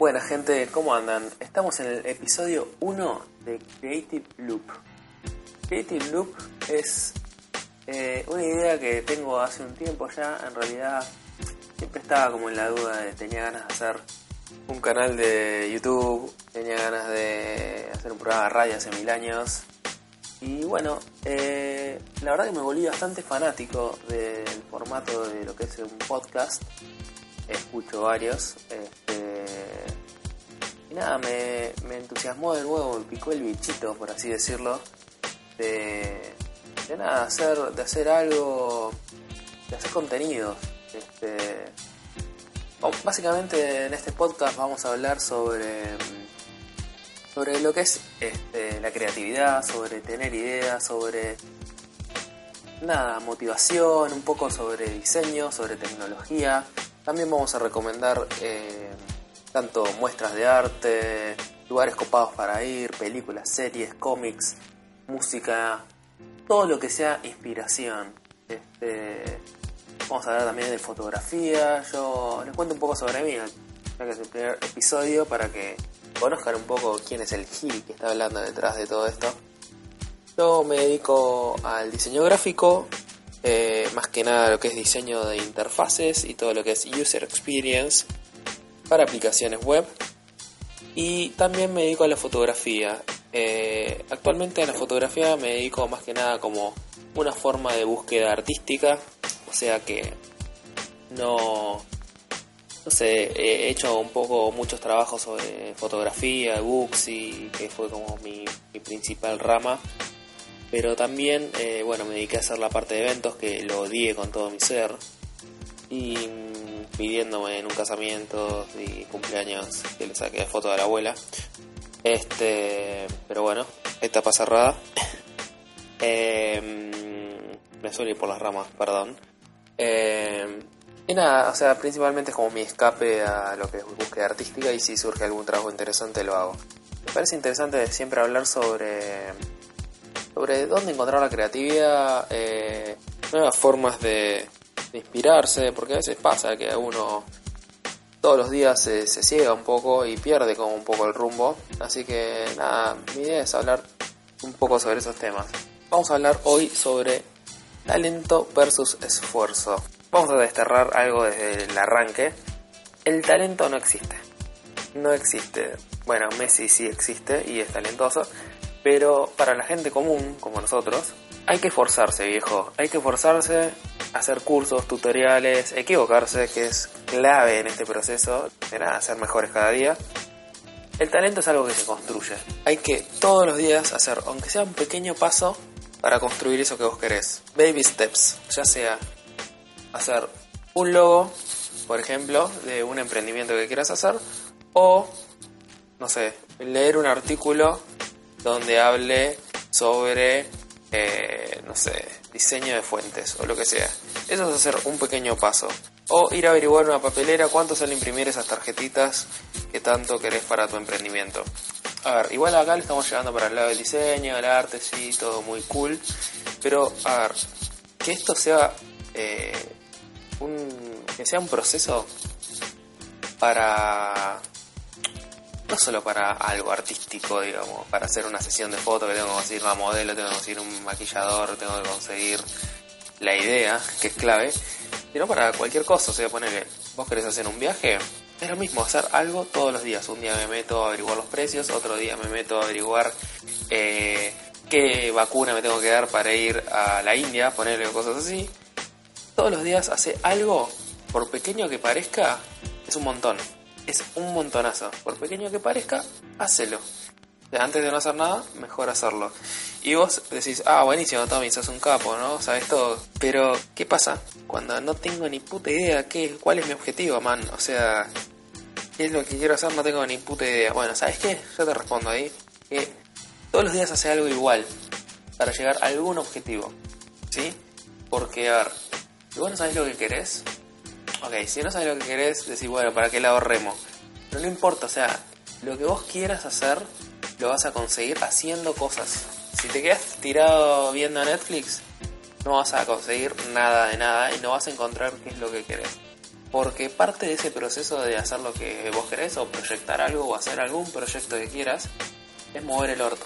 Buena gente, ¿cómo andan? Estamos en el episodio 1 de Creative Loop. Creative Loop es eh, una idea que tengo hace un tiempo ya, en realidad siempre estaba como en la duda de tenía ganas de hacer un canal de YouTube, tenía ganas de hacer un programa de radio hace mil años. Y bueno, eh, la verdad que me volví bastante fanático del formato de lo que es un podcast. Escucho varios. Este, y nada, me, me entusiasmó de nuevo, me picó el bichito, por así decirlo. De, de nada, hacer, de hacer algo, de hacer contenidos. Este, básicamente en este podcast vamos a hablar sobre sobre lo que es este, la creatividad, sobre tener ideas, sobre nada, motivación, un poco sobre diseño, sobre tecnología. También vamos a recomendar eh, tanto muestras de arte, lugares copados para ir, películas, series, cómics, música, todo lo que sea inspiración. Este, vamos a hablar también de fotografía. Yo les cuento un poco sobre mí, ya que es el primer episodio, para que conozcan un poco quién es el Gil que está hablando detrás de todo esto. Yo me dedico al diseño gráfico, eh, más que nada lo que es diseño de interfaces y todo lo que es user experience para aplicaciones web. Y también me dedico a la fotografía. Eh, actualmente a la fotografía me dedico más que nada como una forma de búsqueda artística, o sea que no, no sé, he hecho un poco muchos trabajos sobre fotografía, books y que fue como mi, principal rama. Pero también, eh, bueno, me dediqué a hacer la parte de eventos que lo odié con todo mi ser. Pidiéndome en un casamiento y cumpleaños que le saqué foto de la abuela. Este, pero bueno, etapa cerrada. Em, me suele ir por las ramas, perdón. Eh, y nada, o sea, principalmente es como mi escape a lo que es búsqueda artística y si surge algún trabajo interesante lo hago. Me parece interesante siempre hablar sobre sobre dónde encontrar la creatividad, eh, nuevas formas de, inspirarse, porque a veces pasa que uno todos los días se, se, ciega un poco y pierde como un poco el rumbo. Así que nada, mi idea es hablar un poco sobre esos temas. Vamos a hablar hoy sobre talento versus esfuerzo. Vamos a desterrar algo desde el arranque. El talento no existe. No existe. Bueno, Messi sí existe y es talentoso. Pero para la gente común, como nosotros, hay que esforzarse, viejo. Hay que esforzarse, hacer cursos, tutoriales, equivocarse, que es clave en este proceso de nada, ser mejores cada día. El talento es algo que se construye. Hay que todos los días hacer, aunque sea un pequeño paso, para construir eso que vos querés. Baby steps, ya sea hacer un logo, por ejemplo, de un emprendimiento que quieras hacer, o, no sé, leer un artículo donde hable sobre, eh, no sé, diseño de fuentes o lo que sea. Eso es hacer un pequeño paso. O ir a averiguar una papelera cuánto sale imprimir esas tarjetitas que tanto querés para tu emprendimiento. A ver, igual acá le estamos llegando para el lado del diseño, el arte, sí, todo muy cool. Pero, a ver, que esto sea eh, un, que sea un proceso para no solo para algo artístico, digamos, para hacer una sesión de fotos que tengo que conseguir una modelo, tengo que conseguir un maquillador, tengo que conseguir la idea, que es clave, sino para cualquier cosa, o sea, ponerle, vos querés hacer un viaje, es lo mismo, hacer algo todos los días, un día me meto a averiguar los precios, otro día me meto a averiguar eh, qué vacuna me tengo que dar para ir a la India, ponerle cosas así, todos los días hace algo, por pequeño que parezca, es un montón. Es un montonazo. Por pequeño que parezca, hacelo. Antes de no hacer nada, mejor hacerlo. Y vos decís, ah, buenísimo, Tommy, sos un capo, ¿no? Sabes todo. Pero, ¿qué pasa? Cuando no tengo ni puta idea qué, cuál es mi objetivo, man. O sea, ¿qué es lo que quiero hacer? No tengo ni puta idea. Bueno, ¿sabes qué? Yo te respondo ahí. Que todos los días hace algo igual para llegar a algún objetivo. ¿Sí? Porque, a ver, si vos no sabés lo que querés, ok, si no sabes lo que querés, decís, bueno, ¿para qué la ahorremos? Pero no importa, o sea, lo que vos quieras hacer, lo vas a conseguir haciendo cosas. Si te quedas tirado viendo Netflix, no vas a conseguir nada de nada y no vas a encontrar qué es lo que querés. Porque parte de ese proceso de hacer lo que vos querés o proyectar algo o hacer algún proyecto que quieras es mover el orto.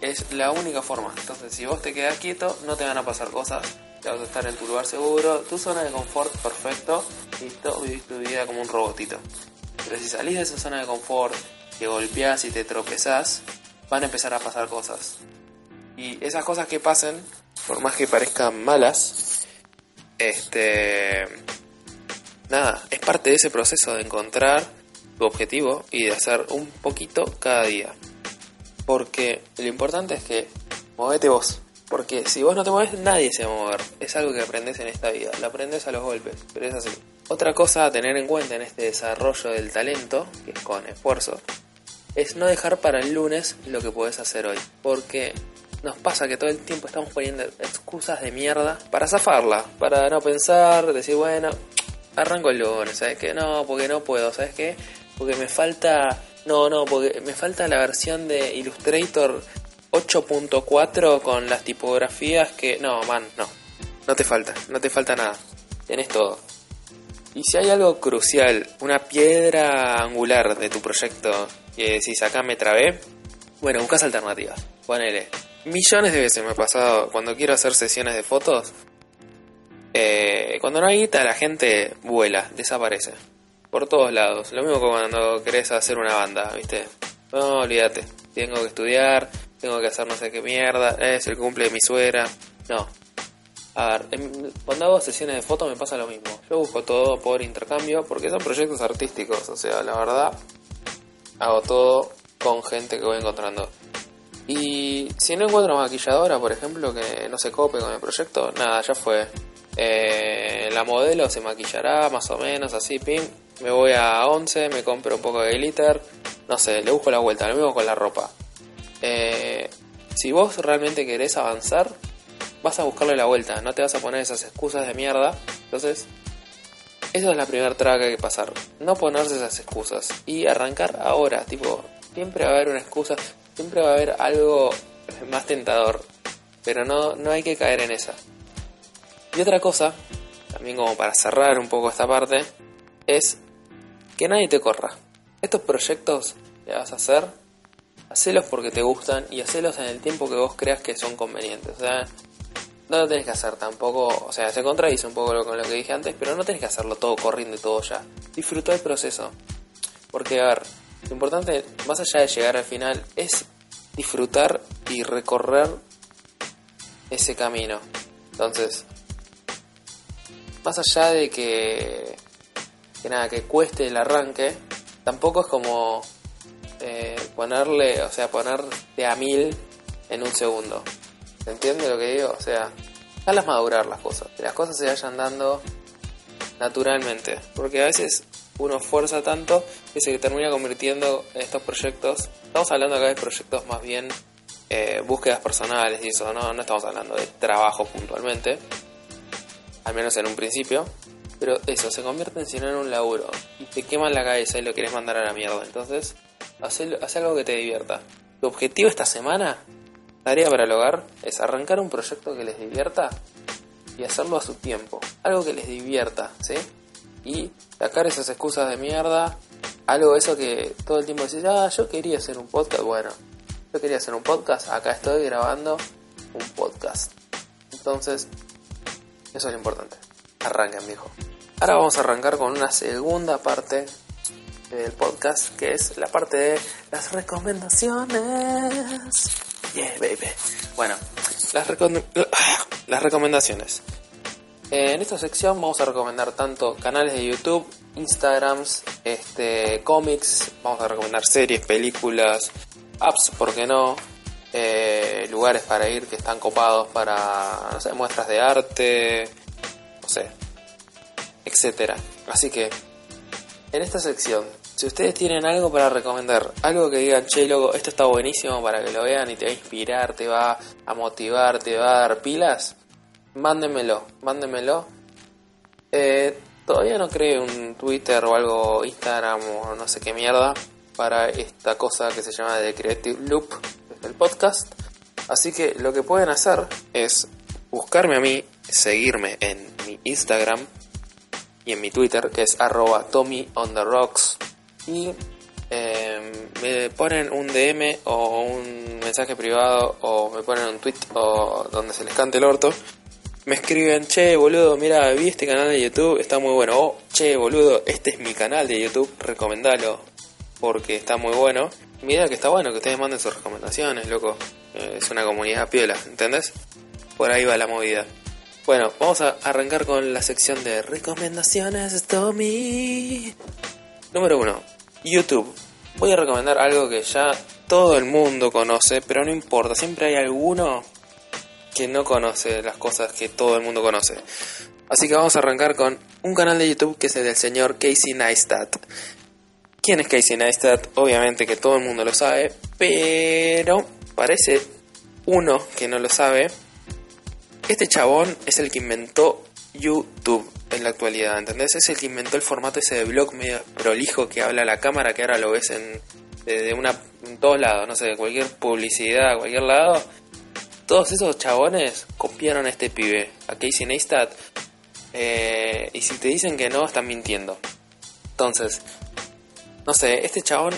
Es la única forma. Entonces, si vos te quedas quieto, no te van a pasar cosas. Vas a estar en tu lugar seguro, tu zona de confort perfecto, listo, vivís tu vida como un robotito. Pero si salís de esa zona de confort, te golpeás y te tropezás, van a empezar a pasar cosas. Y esas cosas que pasen, por más que parezcan malas, este nada, es parte de ese proceso de encontrar tu objetivo y de hacer un poquito cada día. Porque lo importante es que movete vos. Porque si vos no te mueves, nadie se va a mover. Es algo que aprendes en esta vida. Lo aprendes a los golpes, pero es así. Otra cosa a tener en cuenta en este desarrollo del talento, que es con esfuerzo, es no dejar para el lunes lo que podés hacer hoy. Porque nos pasa que todo el tiempo estamos poniendo excusas de mierda para zafarla, para no pensar, decir, bueno, arranco el lunes, ¿sabes qué? No, porque no puedo, ¿sabes qué? Porque me falta, no, no, porque me falta la versión de Illustrator 8.4 con las tipografías que, no, man, no, no te falta, no te falta nada, tenés todo. Y si hay algo crucial, una piedra angular de tu proyecto que si acá me trabé, bueno, buscas alternativas. Ponele. Millones de veces me ha pasado cuando quiero hacer sesiones de fotos, eh, cuando no hay guita, la gente vuela, desaparece. Por todos lados. Lo mismo que cuando querés hacer una banda, ¿viste? No, olvídate. Tengo que estudiar, tengo que hacer no sé qué mierda, es el cumple de mi suegra. No. A ver, cuando hago sesiones de fotos me pasa lo mismo. Yo busco todo por intercambio porque son proyectos artísticos. O sea, la verdad, hago todo con gente que voy encontrando. Y si no encuentro maquilladora, por ejemplo, que no se cope con el proyecto, nada, ya fue. Eh, la modelo se maquillará más o menos así, pim. Me voy a 11, me compro un poco de glitter. No sé, le busco la vuelta, lo mismo con la ropa. Eh, si vos realmente querés avanzar, vas a buscarle la vuelta, no te vas a poner esas excusas de mierda. Entonces, esa es la primera traba que hay que pasar. No ponerse esas excusas y arrancar ahora. Tipo, siempre va a haber una excusa, siempre va a haber algo más tentador. Pero no, no hay que caer en esa. Y otra cosa, también como para cerrar un poco esta parte, es que nadie te corra. Estos proyectos que vas a hacer, hacelos porque te gustan y hacelos en el tiempo que vos creas que son convenientes. O sea, no lo tenés que hacer tampoco, o sea, se contradice un poco con lo que dije antes, pero no tenés que hacerlo todo corriendo y todo ya. Disfruta el proceso. Porque, a ver, lo importante, más allá de llegar al final, es disfrutar y recorrer ese camino. Entonces, más allá de que, que nada, que cueste el arranque, tampoco es como eh, ponerle, o sea, ponerte a mil en un segundo. ¿Se entiende lo que digo? O sea, dejarlas madurar las cosas, que las cosas se vayan dando naturalmente, porque a veces uno fuerza tanto que se termina convirtiendo en estos proyectos. Estamos hablando acá de proyectos más bien eh, búsquedas personales y eso, no, no estamos hablando de trabajo puntualmente al menos en un principio. Pero eso, se convierte en si en un laburo. Y te queman la cabeza y lo quieres mandar a la mierda. Entonces, haz, algo que te divierta. Tu objetivo esta semana, tarea para el hogar, es arrancar un proyecto que les divierta y hacerlo a su tiempo. Algo que les divierta, ¿sí? Y sacar esas excusas de mierda. Algo eso que todo el tiempo decís, ah, yo quería hacer un podcast. Bueno, yo quería hacer un podcast. Acá estoy grabando un podcast. Entonces, eso es lo importante. Arranquen, viejo. Ahora vamos a arrancar con una segunda parte del podcast, que es la parte de las recomendaciones. Yeah, baby. Bueno, las, las recomendaciones. En esta sección vamos a recomendar tanto canales de YouTube, Instagrams, este, cómics, vamos a recomendar series, películas, apps, ¿por qué no? Eh, lugares para ir que están copados para, no sé, muestras de arte, no sé, etcétera. Así que, en esta sección, si ustedes tienen algo para recomendar, algo que digan, che, loco, esto está buenísimo para que lo vean y te va a inspirar, te va a motivar, te va a dar pilas, mándenmelo, mándenmelo. Eh, todavía no creo un Twitter o algo, Instagram o no sé qué mierda, para esta cosa que se llama The Creative Loop el podcast. Así que lo que pueden hacer es buscarme a mí, seguirme en mi Instagram y en mi Twitter, que es arroba Tommy on the rocks. Y em, me ponen un DM o un mensaje privado o me ponen un tweet o donde se les cante el orto. Me escriben, che boludo, mira, vi este canal de YouTube, está muy bueno. O, che boludo, este es mi canal de YouTube, recomendalo porque está muy bueno. Mira que está bueno que ustedes manden sus recomendaciones, loco. Eh, es una comunidad piola, ¿entendés? Por ahí va la movida. Bueno, vamos a arrancar con la sección de recomendaciones Tommy. Número 1. YouTube. Voy a recomendar algo que ya todo el mundo conoce, pero no importa, siempre hay alguno que no conoce las cosas que todo el mundo conoce. Así que vamos a arrancar con un canal de YouTube que es el del señor Casey Neistat. ¿Quién es Casey Neistat? Obviamente que todo el mundo lo sabe, pero parece uno que no lo sabe. Este chabón es el que inventó YouTube en la actualidad, ¿entendés? Es el que inventó el formato ese de blog medio prolijo que habla la cámara, que ahora lo ves en, de una, en todos lados, no sé, cualquier publicidad, cualquier lado. Todos esos chabones copiaron a este pibe, a Casey Neistat. Eh, y si te dicen que no, están mintiendo. Entonces, no sé, este chabón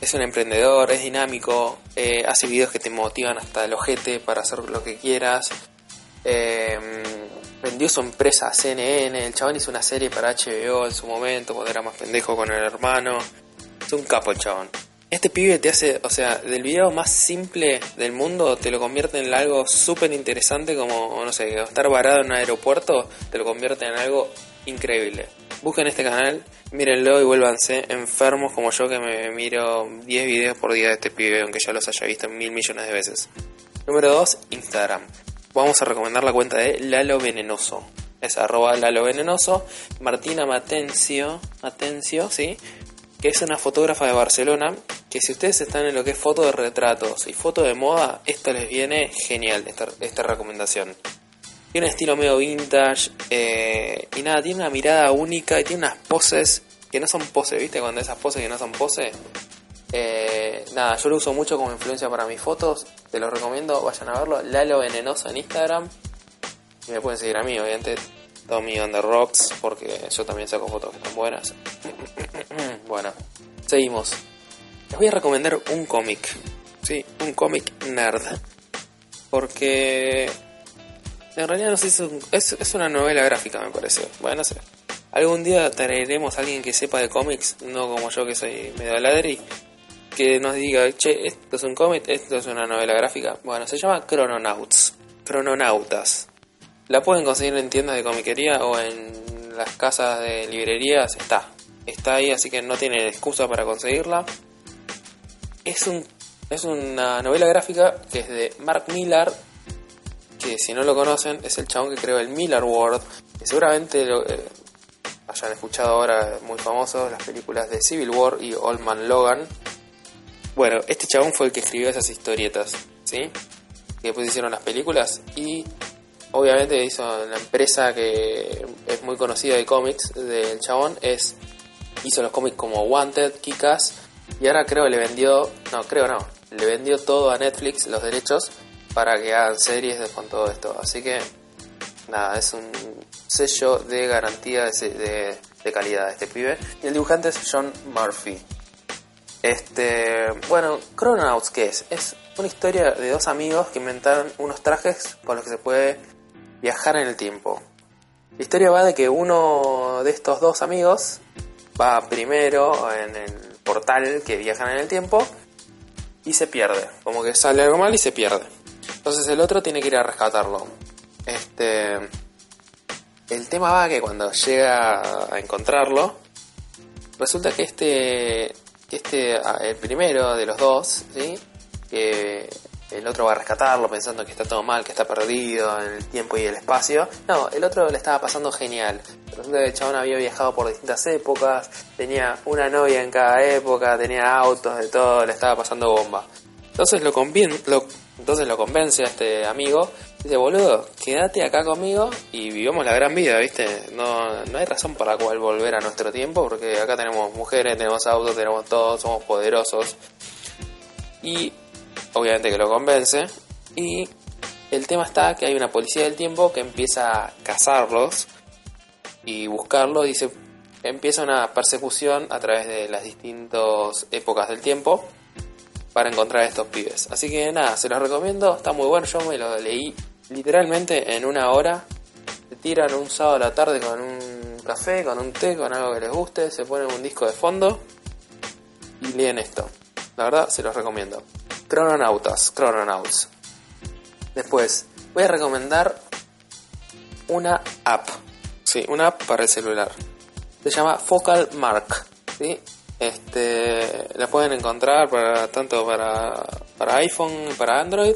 es un emprendedor, es dinámico, eh, hace videos que te motivan hasta el ojete para hacer lo que quieras. Eh, vendió su empresa a CNN, el chabón hizo una serie para HBO en su momento, cuando era más pendejo con el hermano. Es un capo el chabón. Este pibe te hace, o sea, del video más simple del mundo te lo convierte en algo súper interesante como, no sé, estar varado en un aeropuerto, te lo convierte en algo increíble. Busquen este canal, mírenlo y vuélvanse enfermos como yo que me miro 10 videos por día de este pibe, aunque ya los haya visto mil millones de veces. Número 2, Instagram. Vamos a recomendar la cuenta de Lalo Venenoso. Es arroba Lalo Venenoso. Martina Matencio, Matencio, ¿sí? Que es una fotógrafa de Barcelona. Que si ustedes están en lo que es foto de retratos y foto de moda, esto les viene genial, esta, esta recomendación. Tiene un estilo medio vintage. Eh, y nada, tiene una mirada única y tiene unas poses que no son poses, ¿viste? Cuando esas poses que no son poses. Eh, nada, yo lo uso mucho como influencia para mis fotos. Te lo recomiendo, vayan a verlo. Lalo Venenoso en Instagram. Y me pueden seguir a mí, obviamente. Tommy on the Rocks, porque yo también saco fotos que están buenas. bueno, seguimos. Les voy a recomendar un cómic. Sí, un cómic nerd. Porque en realidad no sé, es, es, es, una novela gráfica, me parece. Bueno, no sé. Algún día traeremos a alguien que sepa de cómics, no como yo que soy medio ladri, que nos diga, che, esto es un cómic, esto es una novela gráfica. Bueno, se llama Chrononauts. Crononautas. La pueden conseguir en tiendas de comiquería o en las casas de librerías. Está. Está ahí, así que no tienen excusa para conseguirla. Es un es una novela gráfica que es de Mark Millar que si no lo conocen es el chabón que creó el Miller World, que seguramente lo, eh, hayan escuchado ahora muy famosos las películas de Civil War y Old Man Logan. Bueno, este chabón fue el que escribió esas historietas, ¿sí? Que después hicieron las películas y obviamente hizo la empresa que es muy conocida de cómics del chabón, es hizo los cómics como Wanted, Kikas y ahora creo que le vendió, no, creo no, le vendió todo a Netflix los derechos para que hagan series con todo esto. Así que, nada, es un sello de garantía de, de, calidad de este pibe. Y el dibujante es John Murphy. Este, bueno, Chrononauts, ¿qué es? Es una historia de dos amigos que inventaron unos trajes con los que se puede viajar en el tiempo. La historia va de que uno de estos dos amigos va primero en el portal que viajan en el tiempo y se pierde. Como que sale algo mal y se pierde. Entonces el otro tiene que ir a rescatarlo. Este. El tema va que cuando llega a encontrarlo, resulta que este. Este. El primero de los dos. Que el otro va a rescatarlo pensando que está todo mal, que está perdido en el tiempo y el espacio. No, el otro le estaba pasando genial. Resulta que el chabón había viajado por distintas épocas, tenía una novia en cada época, tenía autos de todo, le estaba pasando bomba. Entonces lo, lo, entonces lo convence a este amigo. Dice, boludo, quédate acá conmigo y vivamos la gran vida, ¿viste? No, no hay razón para cual volver a nuestro tiempo porque acá tenemos mujeres, tenemos autos, tenemos todo, somos poderosos. Y obviamente que lo convence. Y el tema está que hay una policía del tiempo que empieza a cazarlos y buscarlo se empieza una persecución a través de las distintas épocas del tiempo para encontrar a estos pibes. Así que nada, se los recomiendo, está muy bueno, yo me lo leí literalmente en una hora. Se tiran un sábado a la tarde con un café, con un té, con algo que les guste, se ponen un disco de fondo y leen esto. La verdad, se los recomiendo. Chrononautas, Chrononauts. Después, voy a recomendar una app. Sí, una app para el celular. Se llama Focal Mark. ¿sí? Este, la pueden encontrar para, tanto para, para iPhone para Android.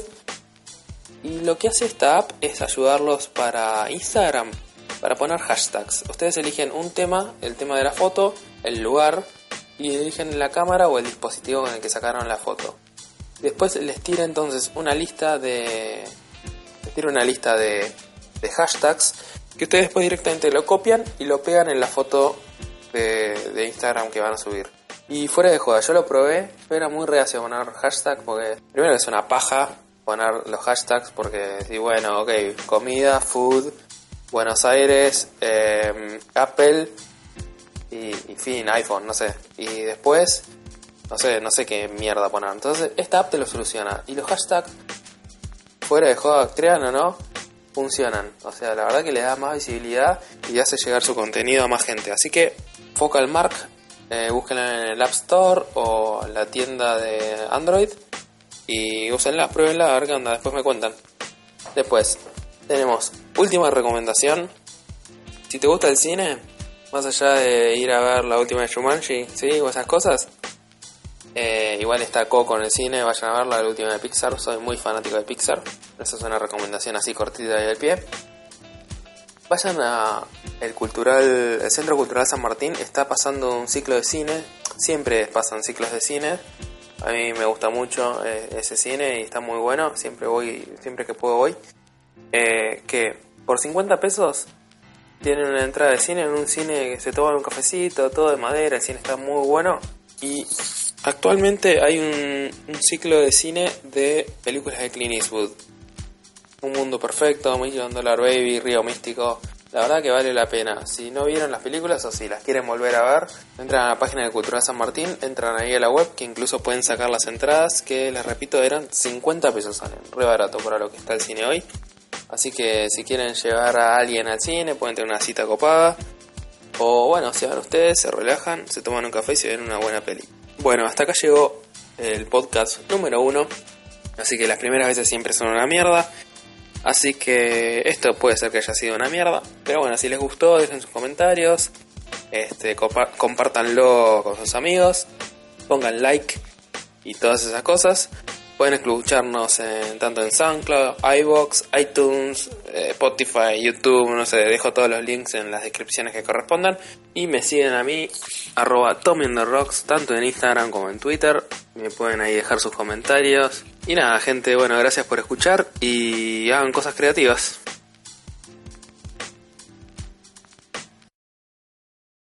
Y lo que hace esta app es ayudarlos para Instagram, para poner hashtags. Ustedes eligen un tema, el tema de la foto, el lugar, y eligen la cámara o el dispositivo con el que sacaron la foto. Después les tira entonces una lista de. Les tira una lista de, de hashtags que ustedes después directamente lo copian y lo pegan en la foto de, Instagram que van a subir. Y fuera de joda, yo lo probé, yo era muy reacio poner hashtag porque primero es una paja poner los hashtags porque si bueno, ok, comida, food, Buenos Aires, eh, Apple y, fin, iPhone, no sé. Y después, no sé, no sé qué mierda poner. Entonces, esta app te lo soluciona. Y los hashtags, fuera de joda, crean o no, funcionan. O sea, la verdad que le da más visibilidad y hace llegar su contenido a más gente. Así que, Focal Mark, eh, búsquenla en el App Store o la tienda de Android y úsenla, pruébenla, a ver qué onda, después me cuentan. Después, tenemos última recomendación. Si te gusta el cine, más allá de ir a ver la última de Shumanji, ¿sí? O esas cosas. Eh, igual está Coco en el cine, vayan a verla, la última de Pixar. Soy muy fanático de Pixar. Esa es una recomendación así cortita y al pie. Vayan a el cultural, el Centro Cultural San Martín. Está pasando un ciclo de cine. Siempre pasan ciclos de cine. A mí me gusta mucho eh, ese cine y está muy bueno. Siempre voy, siempre que puedo voy. Eh, que por 50 pesos tienen una entrada de cine en un cine que se toma un cafecito, todo de madera, el cine está muy bueno. Y actualmente hay un, ciclo de cine de películas de Clint Eastwood. Un mundo perfecto, Million Dollar Baby, Río Místico. La verdad que vale la pena. Si no vieron las películas o si las quieren volver a ver, entran a la página de Cultura San Martín, entran ahí a la web, que incluso pueden sacar las entradas, que les repito eran 50 pesos salen. Re barato para lo que está el cine hoy. Así que si quieren llevar a alguien al cine, pueden tener una cita copada. O bueno, se van ustedes, se relajan, se toman un café y se ven una buena peli. Bueno, hasta acá llegó el podcast número uno. Así que las primeras veces siempre son una mierda. Así que esto puede ser que haya sido una mierda. Pero bueno, si les gustó, dejen sus comentarios. Este, con sus amigos. Pongan like y todas esas cosas. Pueden escucharnos en, tanto en SoundCloud, iBox, iTunes, eh, Spotify, YouTube, no sé, dejo todos los links en las descripciones que correspondan. Y me siguen a mí, arroba tanto en Instagram como en Twitter. Me pueden ahí dejar sus comentarios. Y nada, gente, bueno, gracias por escuchar y hagan cosas creativas.